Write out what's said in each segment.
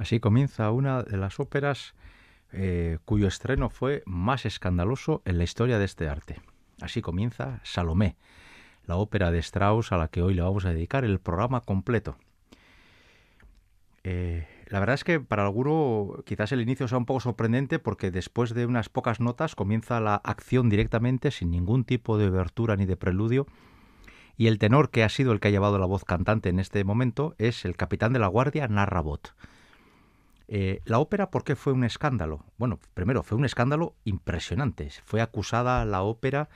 Así comienza una de las óperas eh, cuyo estreno fue más escandaloso en la historia de este arte. Así comienza Salomé, la ópera de Strauss a la que hoy le vamos a dedicar el programa completo. Eh, la verdad es que para alguno quizás el inicio sea un poco sorprendente porque después de unas pocas notas comienza la acción directamente sin ningún tipo de obertura ni de preludio y el tenor que ha sido el que ha llevado la voz cantante en este momento es el capitán de la guardia Narrabot. Eh, la ópera, ¿por qué fue un escándalo? Bueno, primero, fue un escándalo impresionante. Fue acusada la ópera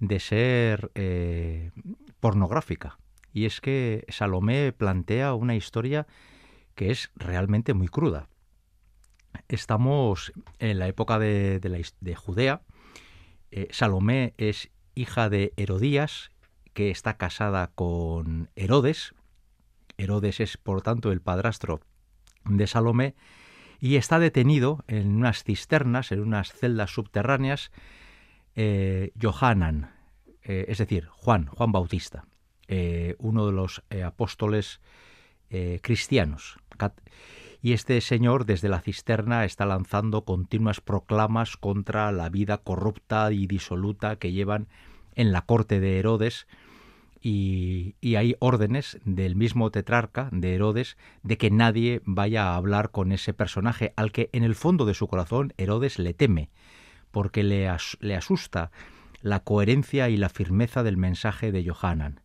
de ser eh, pornográfica. Y es que Salomé plantea una historia que es realmente muy cruda. Estamos en la época de, de, Judea. Eh, Salomé es hija de Herodías, que está casada con Herodes. Herodes es, por tanto, el padrastro de Salomé y está detenido en unas cisternas, en unas celdas subterráneas, eh, Johanan, eh, es decir, Juan, Juan Bautista, eh, uno de los apóstoles cristianos. Y este señor desde la cisterna está lanzando continuas proclamas contra la vida corrupta y disoluta que llevan en la corte de Herodes, y, hay órdenes del mismo tetrarca de Herodes de que nadie vaya a hablar con ese personaje al que en el fondo de su corazón Herodes le teme, porque le, le asusta la coherencia y la firmeza del mensaje de Johanan.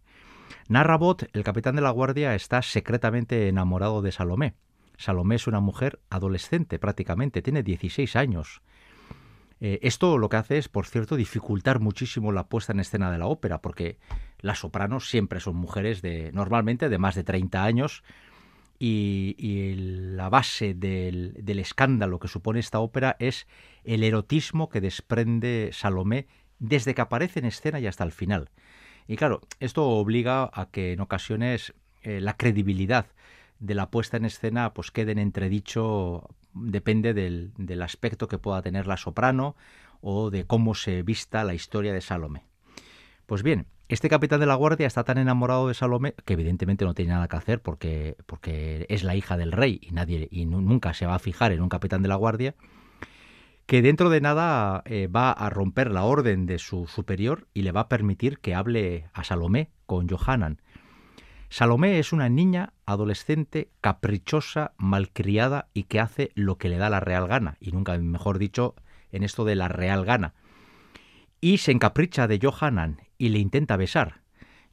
Narrabot, el capitán de la guardia, está secretamente enamorado de Salomé. Salomé es una mujer adolescente prácticamente, tiene 16 años. Eh, esto lo que hace es, por cierto, dificultar muchísimo la puesta en escena de la ópera, porque las sopranos siempre son mujeres de normalmente de más de 30 años y, la base del, escándalo que supone esta ópera es el erotismo que desprende Salomé desde que aparece en escena y hasta el final. Y claro, esto obliga a que en ocasiones eh, la credibilidad de la puesta en escena pues quede en entredicho depende del, del, aspecto que pueda tener la soprano o de cómo se vista la historia de Salomé. Pues bien, este capitán de la guardia está tan enamorado de Salomé que evidentemente no tiene nada que hacer porque, porque es la hija del rey y nadie y nunca se va a fijar en un capitán de la guardia que dentro de nada eh, va a romper la orden de su superior y le va a permitir que hable a Salomé con Johanan, Salomé es una niña adolescente, caprichosa, malcriada y que hace lo que le da la real gana, y nunca mejor dicho en esto de la real gana. Y se encapricha de Johanan y le intenta besar.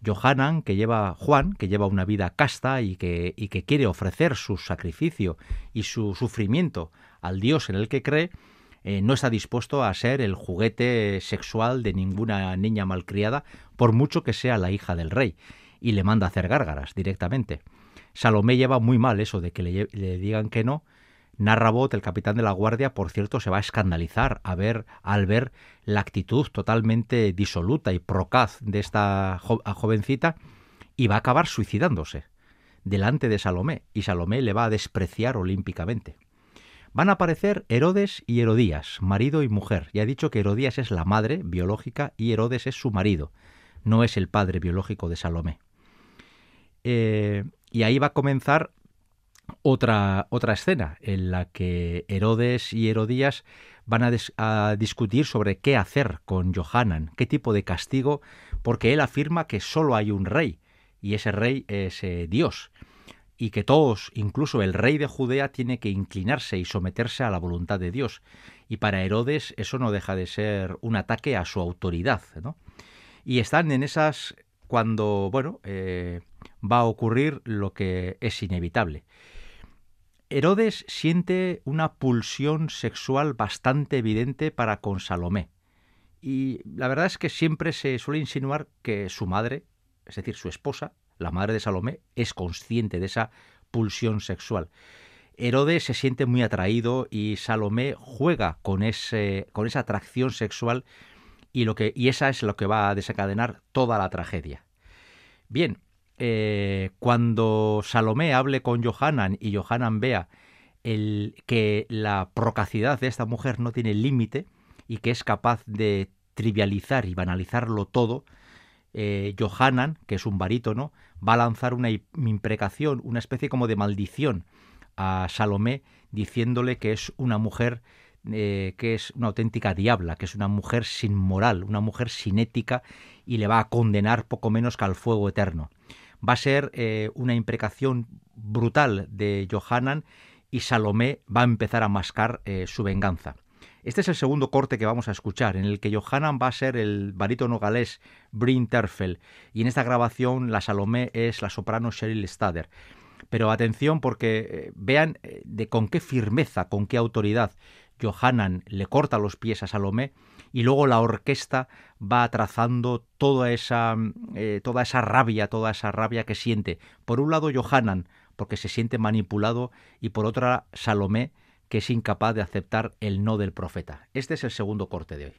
Johanan, que lleva Juan, que lleva una vida casta y que, y que quiere ofrecer su sacrificio y su sufrimiento al Dios en el que cree, eh, no está dispuesto a ser el juguete sexual de ninguna niña malcriada, por mucho que sea la hija del rey y le manda a hacer gárgaras directamente. Salomé lleva muy mal eso de que le, digan que no. Narrabot, el capitán de la guardia, por cierto, se va a escandalizar a ver, al ver la actitud totalmente disoluta y procaz de esta jovencita y va a acabar suicidándose delante de Salomé y Salomé le va a despreciar olímpicamente. Van a aparecer Herodes y Herodías, marido y mujer. Ya he dicho que Herodías es la madre biológica y Herodes es su marido, no es el padre biológico de Salomé. Eh, y ahí va a comenzar otra, otra escena en la que Herodes y Herodías van a, discutir sobre qué hacer con Johanan, qué tipo de castigo, porque él afirma que solo hay un rey, y ese rey es eh, Dios, y que todos, incluso el rey de Judea, tiene que inclinarse y someterse a la voluntad de Dios. Y para Herodes eso no deja de ser un ataque a su autoridad. ¿no? Y están en esas cuando, bueno, eh, va a ocurrir lo que es inevitable. Herodes siente una pulsión sexual bastante evidente para con Salomé. Y la verdad es que siempre se suele insinuar que su madre, es decir, su esposa, la madre de Salomé, es consciente de esa pulsión sexual. Herodes se siente muy atraído y Salomé juega con, ese, con esa atracción sexual y, lo que, y esa es lo que va a desencadenar toda la tragedia. Bien, eh, cuando Salomé hable con Johanan y Johanan vea el, que la procacidad de esta mujer no tiene límite y que es capaz de trivializar y banalizarlo todo, eh, Johanan, que es un barítono, va a lanzar una imprecación, una especie como de maldición a Salomé, diciéndole que es una mujer eh, que es una auténtica diabla, que es una mujer sin moral, una mujer sin ética, y le va a condenar poco menos que al fuego eterno va a ser eh, una imprecación brutal de Johanan y Salomé va a empezar a mascar eh, su venganza. Este es el segundo corte que vamos a escuchar, en el que Johanan va a ser el barítono galés Bryn Terfel, y en esta grabación la Salomé es la soprano Cheryl Stader. Pero atención porque eh, vean de con qué firmeza, con qué autoridad Johanan le corta los pies a Salomé y luego la orquesta va trazando toda esa, mm, eh, toda esa rabia, toda esa rabia que siente. Por un lado, Johanan, porque se siente manipulado, y por otra, Salomé, que es incapaz de aceptar el no del profeta. Este es el segundo corte de hoy.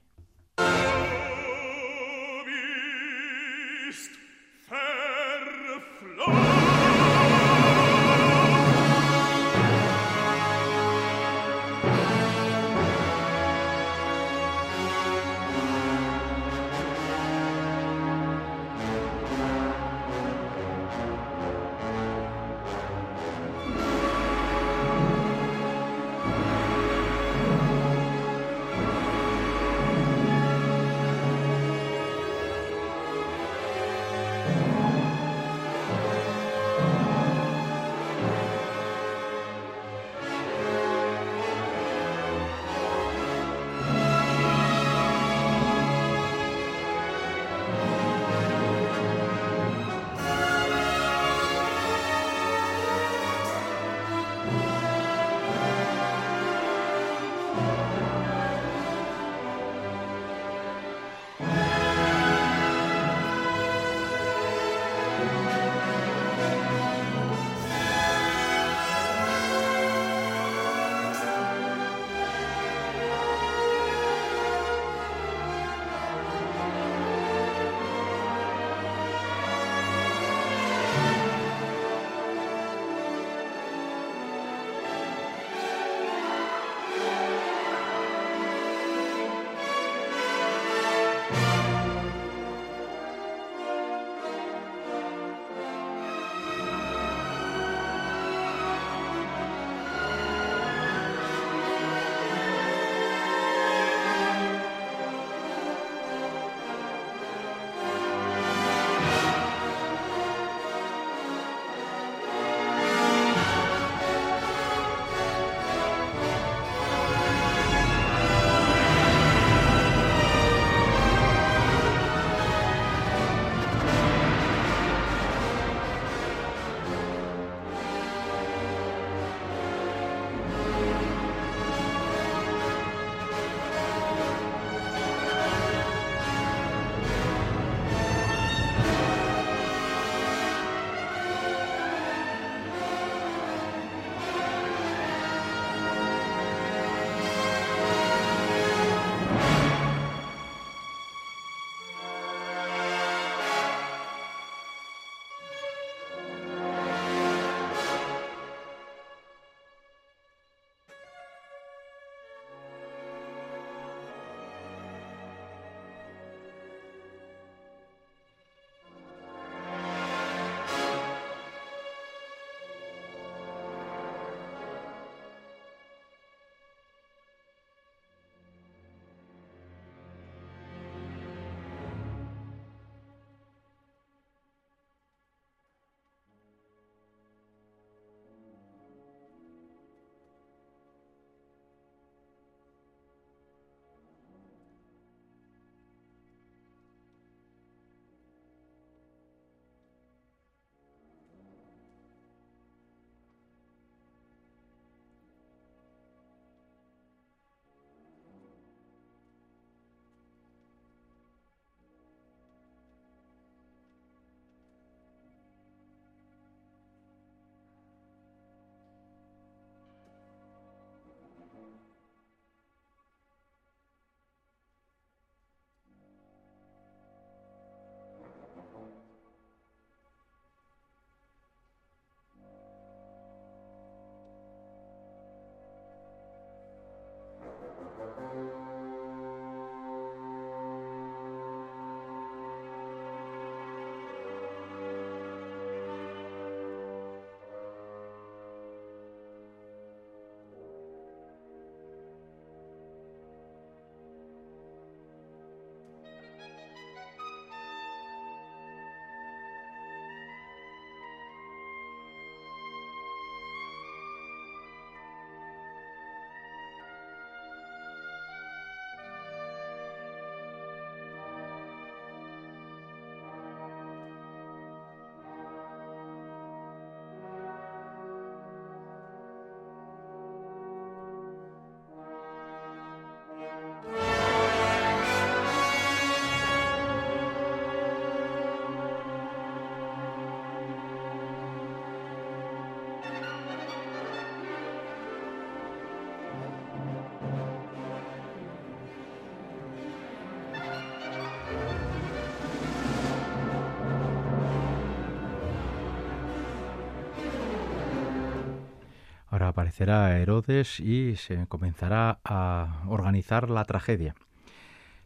Reaparecerá Herodes y se comenzará a organizar la tragedia.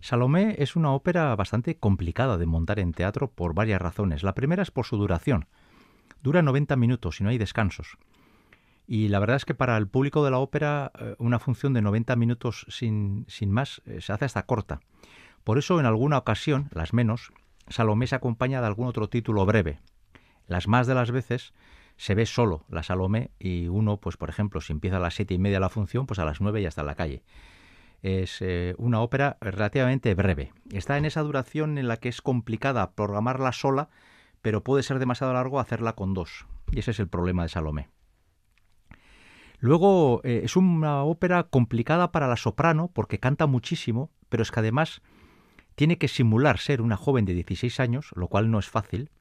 Salomé es una ópera bastante complicada de montar en teatro por varias razones. La primera es por su duración. Dura 90 minutos y no hay descansos. Y la verdad es que para el público de la ópera eh, una función de 90 minutos sin, sin más eh, se hace hasta corta. Por eso en alguna ocasión, las menos, Salomé se acompaña de algún otro título breve. Las más de las veces se ve solo la Salomé y uno, pues por ejemplo, si empieza a las siete y media la función, pues a las nueve ya está en la calle. Es eh, una ópera relativamente breve. Está en esa duración en la que es complicada programarla sola, pero puede ser demasiado largo hacerla con dos. Y ese es el problema de Salomé. Luego eh, es una ópera complicada para la soprano porque canta muchísimo, pero es que además tiene que simular ser una joven de 16 años, lo cual no es fácil,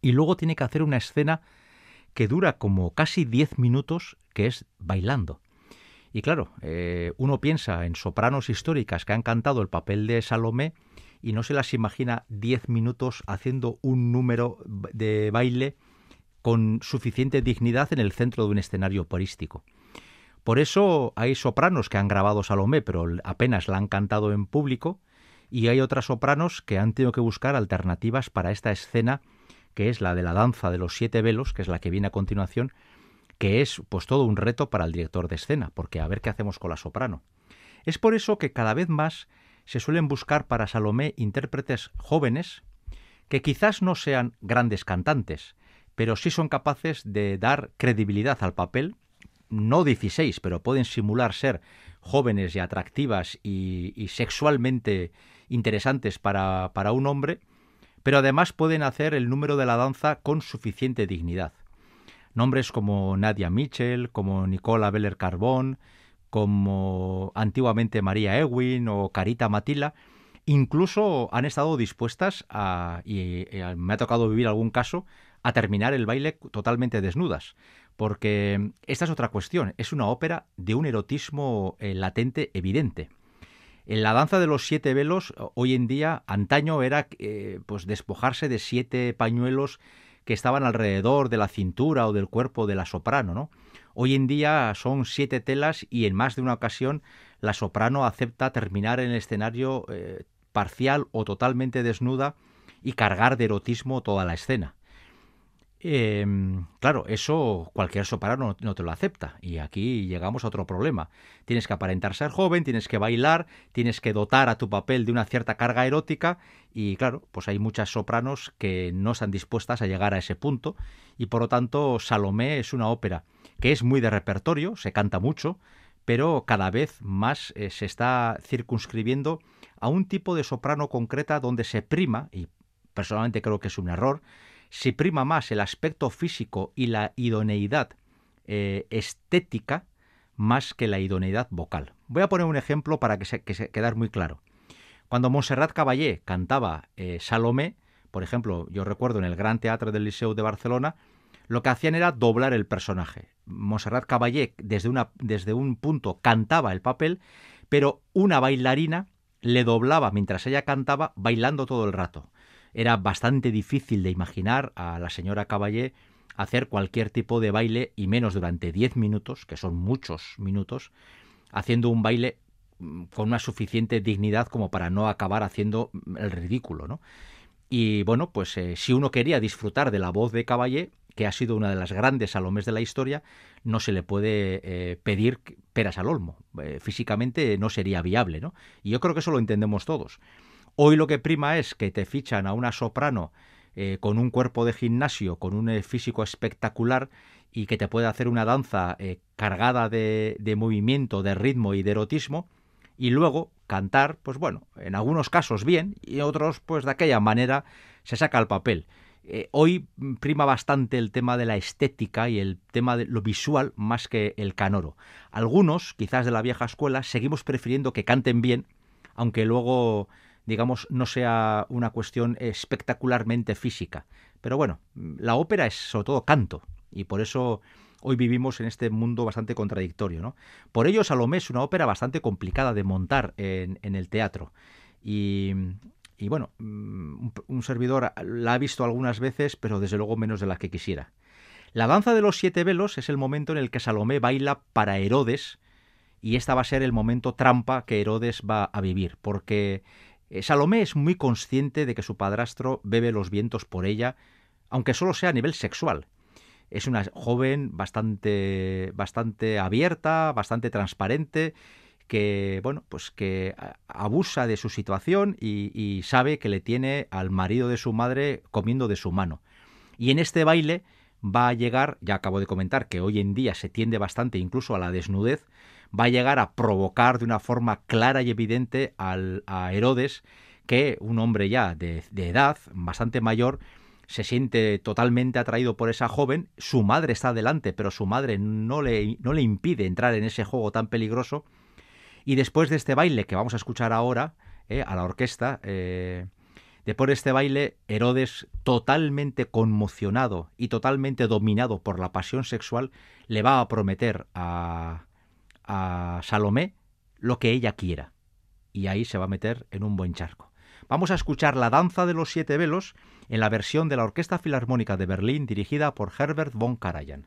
y luego tiene que hacer una escena que dura como casi 10 minutos, que es bailando. Y claro, eh, uno piensa en sopranos históricas que han cantado el papel de Salomé y no se las imagina 10 minutos haciendo un número de baile con suficiente dignidad en el centro de un escenario operístico. Por eso hay sopranos que han grabado Salomé, pero apenas la han cantado en público, y hay otras sopranos que han tenido que buscar alternativas para esta escena que es la de la danza de los siete velos, que es la que viene a continuación, que es pues todo un reto para el director de escena, porque a ver qué hacemos con la soprano. Es por eso que cada vez más se suelen buscar para Salomé intérpretes jóvenes que quizás no sean grandes cantantes, pero sí son capaces de dar credibilidad al papel, no 16, pero pueden simular ser jóvenes y atractivas y, sexualmente interesantes para, para un hombre, pero además pueden hacer el número de la danza con suficiente dignidad. Nombres como Nadia Mitchell, como Nicola Beller Carbón, como antiguamente María Ewing o Carita Matila, incluso han estado dispuestas a, y, me ha tocado vivir algún caso, a terminar el baile totalmente desnudas. Porque esta es otra cuestión, es una ópera de un erotismo eh, latente evidente. En la danza de los siete velos, hoy en día, antaño era eh, pues despojarse de siete pañuelos que estaban alrededor de la cintura o del cuerpo de la soprano, ¿no? Hoy en día son siete telas y en más de una ocasión la soprano acepta terminar en el escenario eh, parcial o totalmente desnuda y cargar de erotismo toda la escena. Em, claro, eso cualquier soprano no, te lo acepta. Y aquí llegamos a otro problema. Tienes que aparentar ser joven, tienes que bailar, tienes que dotar a tu papel de una cierta carga erótica. Y claro, pues hay muchas sopranos que no están dispuestas a llegar a ese punto. Y por lo tanto, Salomé es una ópera que es muy de repertorio, se canta mucho, pero cada vez más eh, se está circunscribiendo a un tipo de soprano concreta donde se prima, y personalmente creo que es un error, si prima más el aspecto físico y la idoneidad eh, estética más que la idoneidad vocal. Voy a poner un ejemplo para que se, que quedar muy claro. Cuando Montserrat Caballé cantaba eh, Salomé, por ejemplo, yo recuerdo en el Gran Teatro del Liceo de Barcelona, lo que hacían era doblar el personaje. Montserrat Caballé desde un punto cantaba el papel, pero una bailarina le doblaba mientras ella cantaba bailando todo el rato era bastante difícil de imaginar a la señora Caballé hacer cualquier tipo de baile y menos durante 10 minutos, que son muchos minutos, haciendo un baile mm, con una suficiente dignidad como para no acabar haciendo el ridículo, ¿no? Y bueno, pues eh, si uno quería disfrutar de la voz de Caballé, que ha sido una de las grandes salomes de la historia, no se le puede eh, pedir peras al olmo. Eh, físicamente no sería viable, ¿no? Y yo creo que eso lo entendemos todos. Hoy lo que prima es que te fichan a una soprano eh, con un cuerpo de gimnasio, con un eh, físico espectacular y que te puede hacer una danza eh, cargada de, de, movimiento, de ritmo y de erotismo, y luego cantar, pues bueno, en algunos casos bien y otros pues de aquella manera se saca el papel. hoy prima bastante el tema de la estética y el tema de lo visual más que el canoro. Algunos, quizás de la vieja escuela, seguimos prefiriendo que canten bien, aunque luego digamos, no sea una cuestión espectacularmente física. Pero bueno, la ópera es sobre todo canto y por eso hoy vivimos en este mundo bastante contradictorio. ¿no? Por ello, Salomé es una ópera bastante complicada de montar en, el teatro. Y, y bueno, mm, un, servidor la ha visto algunas veces, pero desde luego menos de las que quisiera. La danza de los siete velos es el momento en el que Salomé baila para Herodes y esta va a ser el momento trampa que Herodes va a vivir, porque Salomé es muy consciente de que su padrastro bebe los vientos por ella, aunque solo sea a nivel sexual. Es una joven bastante, bastante abierta, bastante transparente, que bueno, pues que abusa de su situación y, y sabe que le tiene al marido de su madre comiendo de su mano. Y en este baile va a llegar, ya acabo de comentar que hoy en día se tiende bastante incluso a la desnudez, va a llegar a provocar de una forma clara y evidente a Herodes que un hombre ya de, edad, bastante mayor, se siente totalmente atraído por esa joven, su madre está delante, pero su madre no le, no le impide entrar en ese juego tan peligroso, y después de este baile que vamos a escuchar ahora, eh, a la orquesta, eh, Después de este baile, Herodes, totalmente conmocionado y totalmente dominado por la pasión sexual, le va a prometer a, a Salomé lo que ella quiera. Y ahí se va a meter en un buen charco. Vamos a escuchar la danza de los siete velos en la versión de la Orquesta Filarmónica de Berlín dirigida por Herbert von Karajan.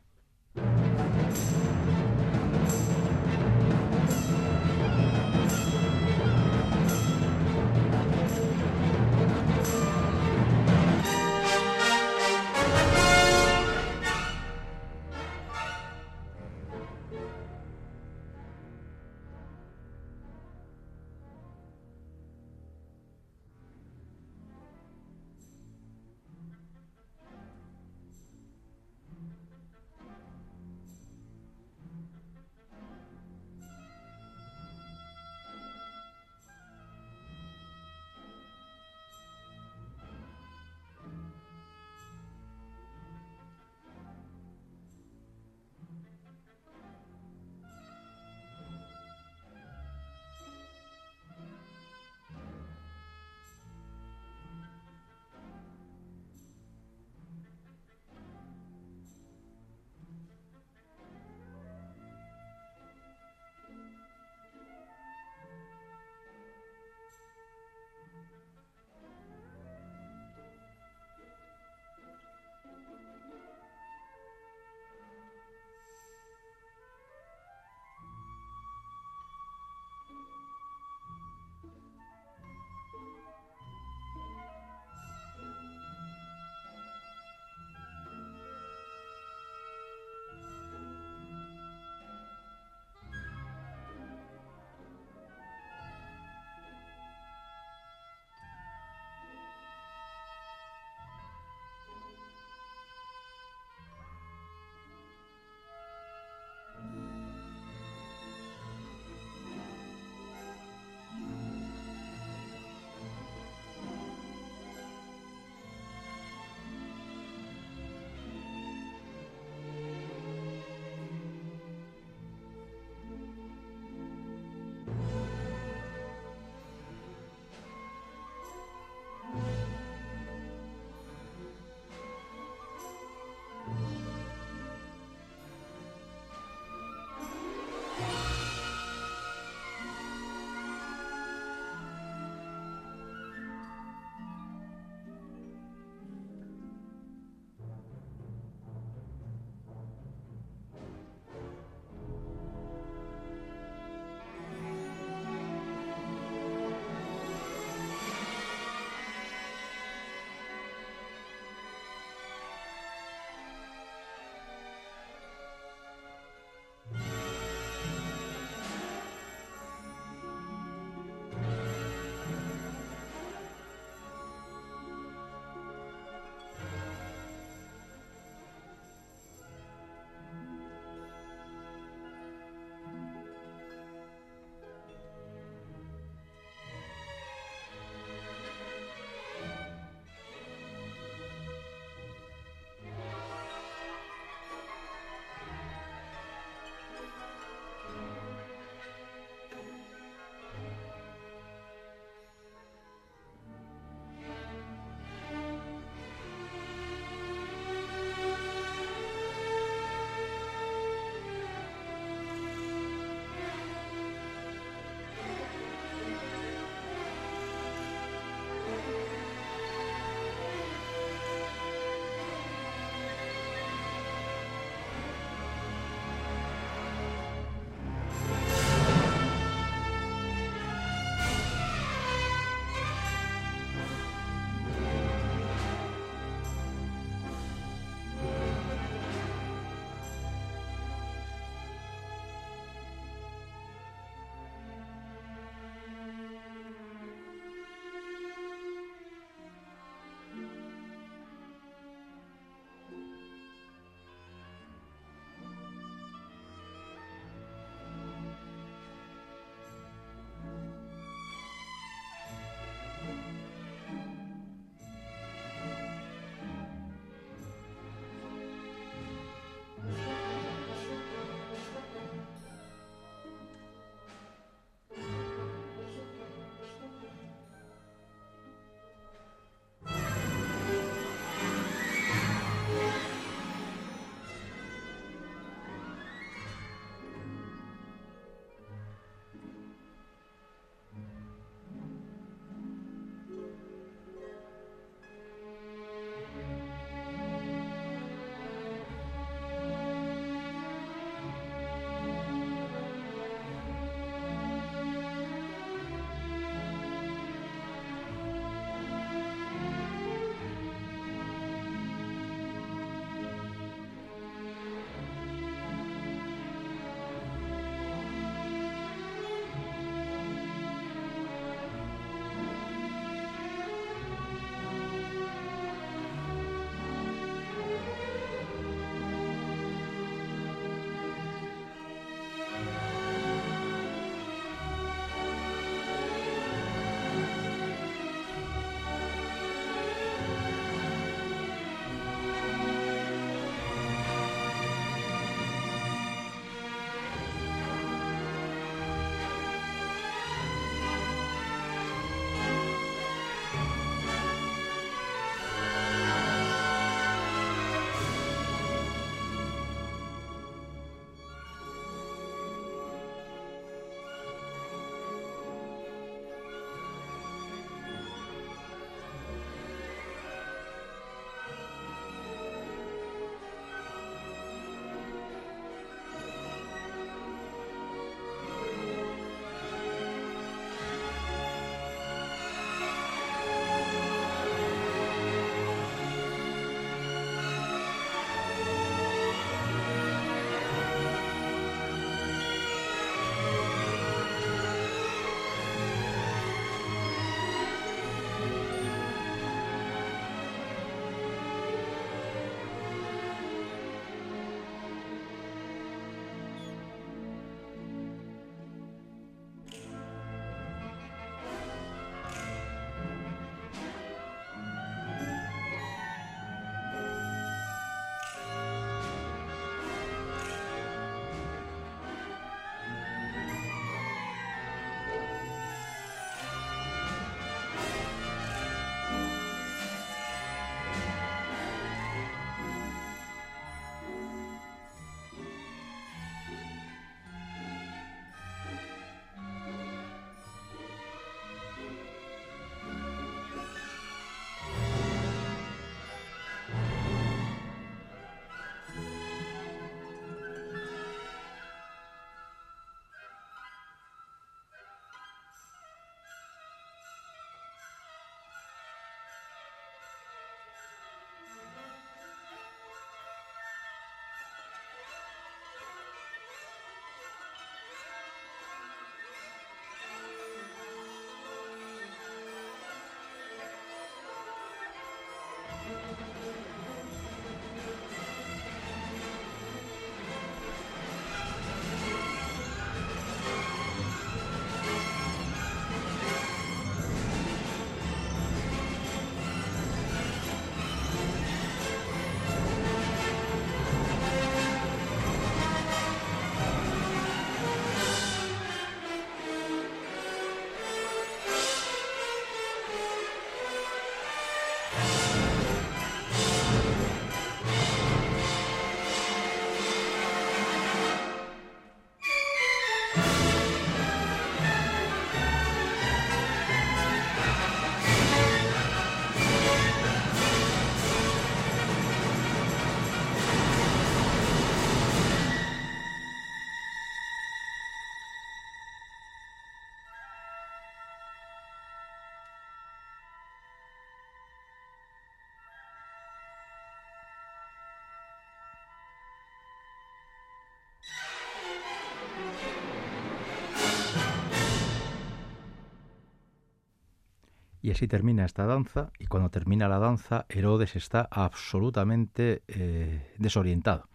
Y así termina esta danza y cuando termina la danza Herodes está absolutamente eh, desorientado.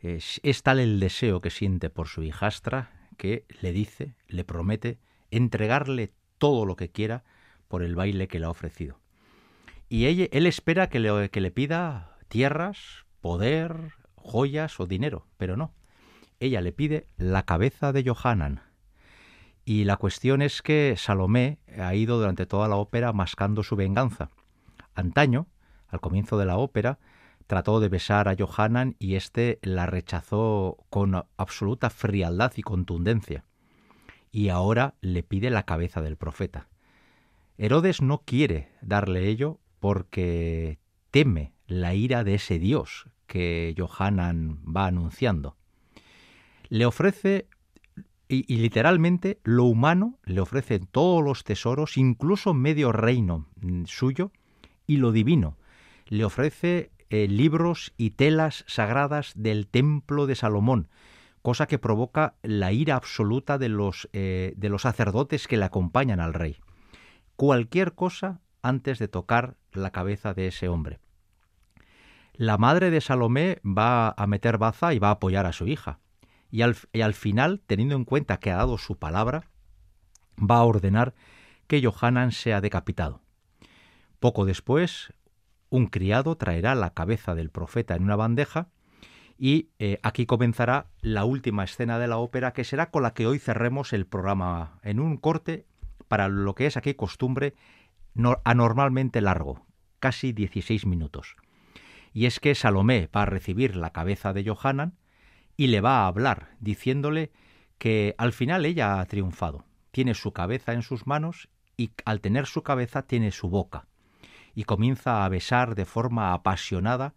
Es, tal el deseo que siente por su hijastra que le dice, le promete entregarle todo lo que quiera por el baile que le ha ofrecido. Y él espera que le, que le pida tierras, poder, joyas o dinero, pero no. Ella le pide la cabeza de Johanan. Y la cuestión es que Salomé ha ido durante toda la ópera mascando su venganza. Antaño, al comienzo de la ópera, trató de besar a Johanan y éste la rechazó con absoluta frialdad y contundencia. Y ahora le pide la cabeza del profeta. Herodes no quiere darle ello porque teme la ira de ese Dios que Johanan va anunciando. Le ofrece, y, literalmente, lo humano, le ofrece todos los tesoros, incluso medio reino mm, suyo, y lo divino. Le ofrece eh, libros y telas sagradas del templo de Salomón, cosa que provoca la ira absoluta de los, eh, de los sacerdotes que le acompañan al rey. Cualquier cosa antes de tocar la cabeza de ese hombre. La madre de Salomé va a meter baza y va a apoyar a su hija. Y al, final, teniendo en cuenta que ha dado su palabra, va a ordenar que Johanan sea decapitado. Poco después, un criado traerá la cabeza del profeta en una bandeja y eh, aquí comenzará la última escena de la ópera que será con la que hoy cerremos el programa en un corte para lo que es aquí costumbre anormalmente largo, casi 16 minutos. Y es que Salomé va a recibir la cabeza de Johanan y le va a hablar, diciéndole que al final ella ha triunfado. Tiene su cabeza en sus manos y al tener su cabeza tiene su boca y comienza a besar de forma apasionada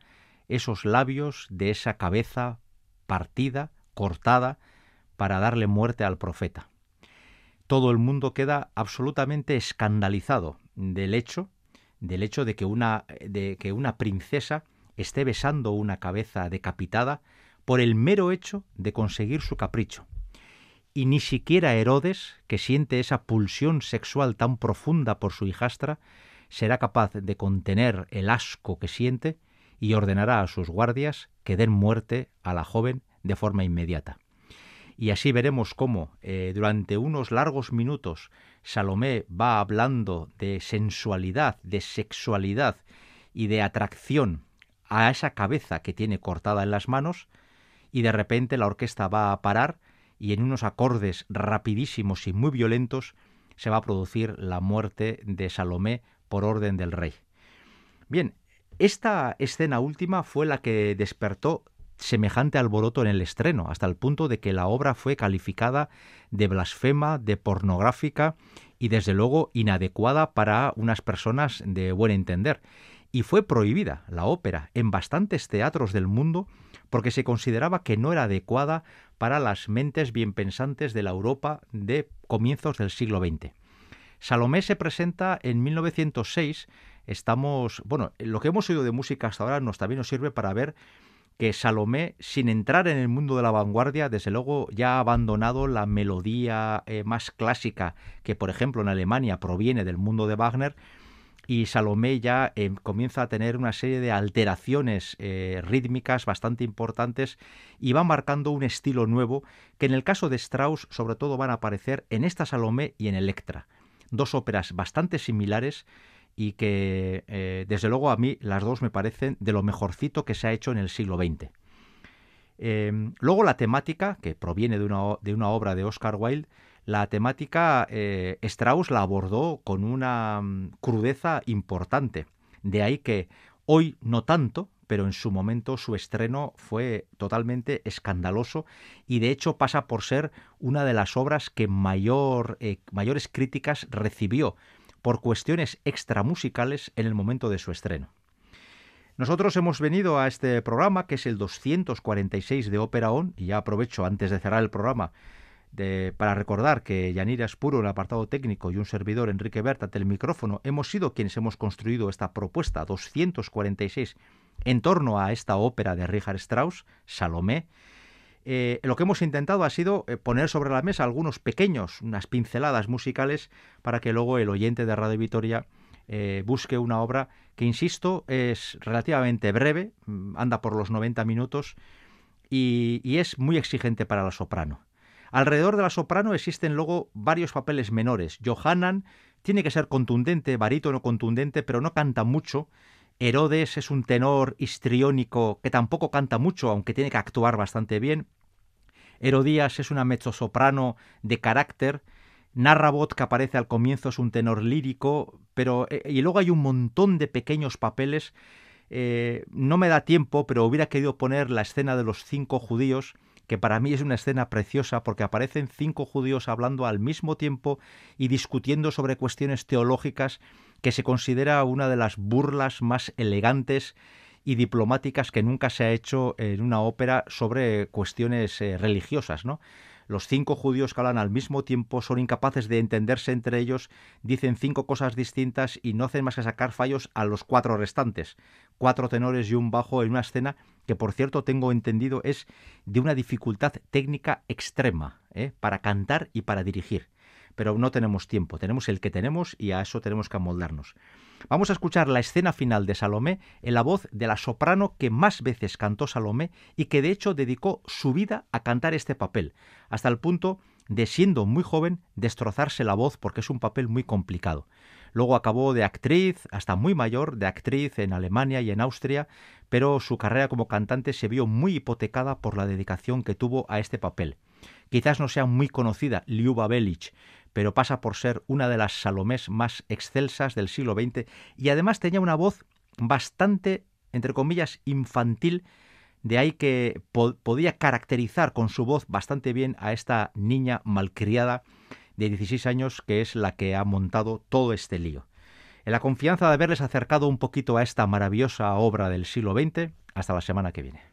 esos labios de esa cabeza partida, cortada, para darle muerte al profeta. Todo el mundo queda absolutamente escandalizado del hecho, del hecho de que una, de que una princesa esté besando una cabeza decapitada por el mero hecho de conseguir su capricho. Y ni siquiera Herodes, que siente esa pulsión sexual tan profunda por su hijastra, será capaz de contener el asco que siente y ordenará a sus guardias que den muerte a la joven de forma inmediata. Y así veremos cómo eh, durante unos largos minutos Salomé va hablando de sensualidad, de sexualidad y de atracción a esa cabeza que tiene cortada en las manos, y de repente la orquesta va a parar y en unos acordes rapidísimos y muy violentos se va a producir la muerte de Salomé por orden del rey. Bien, esta escena última fue la que despertó semejante alboroto en el estreno, hasta el punto de que la obra fue calificada de blasfema, de pornográfica y desde luego inadecuada para unas personas de buen entender. Y fue prohibida la ópera en bastantes teatros del mundo porque se consideraba que no era adecuada para las mentes bien pensantes de la Europa de comienzos del siglo XX. Salomé se presenta en 1906. Estamos, bueno, lo que hemos oído de música hasta ahora nos también nos sirve para ver que Salomé, sin entrar en el mundo de la vanguardia, desde luego ya ha abandonado la melodía eh, más clásica que, por ejemplo, en Alemania proviene del mundo de Wagner, y Salomé ya eh, comienza a tener una serie de alteraciones eh, rítmicas bastante importantes y va marcando un estilo nuevo que en el caso de Strauss sobre todo van a aparecer en esta Salomé y en Electra dos óperas bastante similares y que eh, desde luego a mí las dos me parecen de lo mejorcito que se ha hecho en el siglo XX. Luego la temática, que proviene de una, de una, obra de Oscar Wilde, la temática eh, Strauss la abordó con una mm, crudeza importante. De ahí que hoy no tanto, pero en su momento su estreno fue totalmente escandaloso y de hecho pasa por ser una de las obras que mayor, eh, mayores críticas recibió por cuestiones extramusicales en el momento de su estreno. Nosotros hemos venido a este programa, que es el 246 de Ópera On, y ya aprovecho antes de cerrar el programa para recordar que Yanira Espuro, el apartado técnico, y un servidor, Enrique Berta, el micrófono, hemos sido quienes hemos construido esta propuesta 246 en torno a esta ópera de Richard Strauss, Salomé. Eh, lo que hemos intentado ha sido eh, poner sobre la mesa algunos pequeños, unas pinceladas musicales, para que luego el oyente de Radio Vitoria eh, busque una obra que, insisto, es relativamente breve, mm, anda por los 90 minutos y es muy exigente para la soprano. Alrededor de la soprano existen luego varios papeles menores. Johannan tiene que ser contundente, barítono contundente, pero no canta mucho. Herodes es un tenor histriónico que tampoco canta mucho, aunque tiene que actuar bastante bien. Herodías es una mezzosoprano de carácter. Narrabot, que aparece al comienzo, es un tenor lírico, pero eh, y luego hay un montón de pequeños papeles. Eh, no me da tiempo, pero hubiera querido poner la escena de los cinco judíos, que para mí es una escena preciosa porque aparecen cinco judíos hablando al mismo tiempo y discutiendo sobre cuestiones teológicas que se considera una de las burlas más elegantes y diplomáticas que nunca se ha hecho en una ópera sobre cuestiones eh, religiosas, ¿no? Los cinco judíos que hablan al mismo tiempo son incapaces de entenderse entre ellos, dicen cinco cosas distintas y no hacen más que sacar fallos a los cuatro restantes. Cuatro tenores y un bajo en una escena que, por cierto, tengo entendido es de una dificultad técnica extrema ¿eh? para cantar y para dirigir pero no tenemos tiempo, tenemos el que tenemos y a eso tenemos que amoldarnos. Vamos a escuchar la escena final de Salomé en la voz de la soprano que más veces cantó Salomé y que de hecho dedicó su vida a cantar este papel, hasta el punto de siendo muy joven destrozarse la voz porque es un papel muy complicado. Luego acabó de actriz, hasta muy mayor, de actriz en Alemania y en Austria, pero su carrera como cantante se vio muy hipotecada por la dedicación que tuvo a este papel. Quizás no sea muy conocida Liuba Belich, pero pasa por ser una de las Salomés más excelsas del siglo XX y además tenía una voz bastante, entre comillas, infantil, de ahí que podía caracterizar con su voz bastante bien a esta niña malcriada de 16 años que es la que ha montado todo este lío. En la confianza de haberles acercado un poquito a esta maravillosa obra del siglo XX, hasta la semana que viene.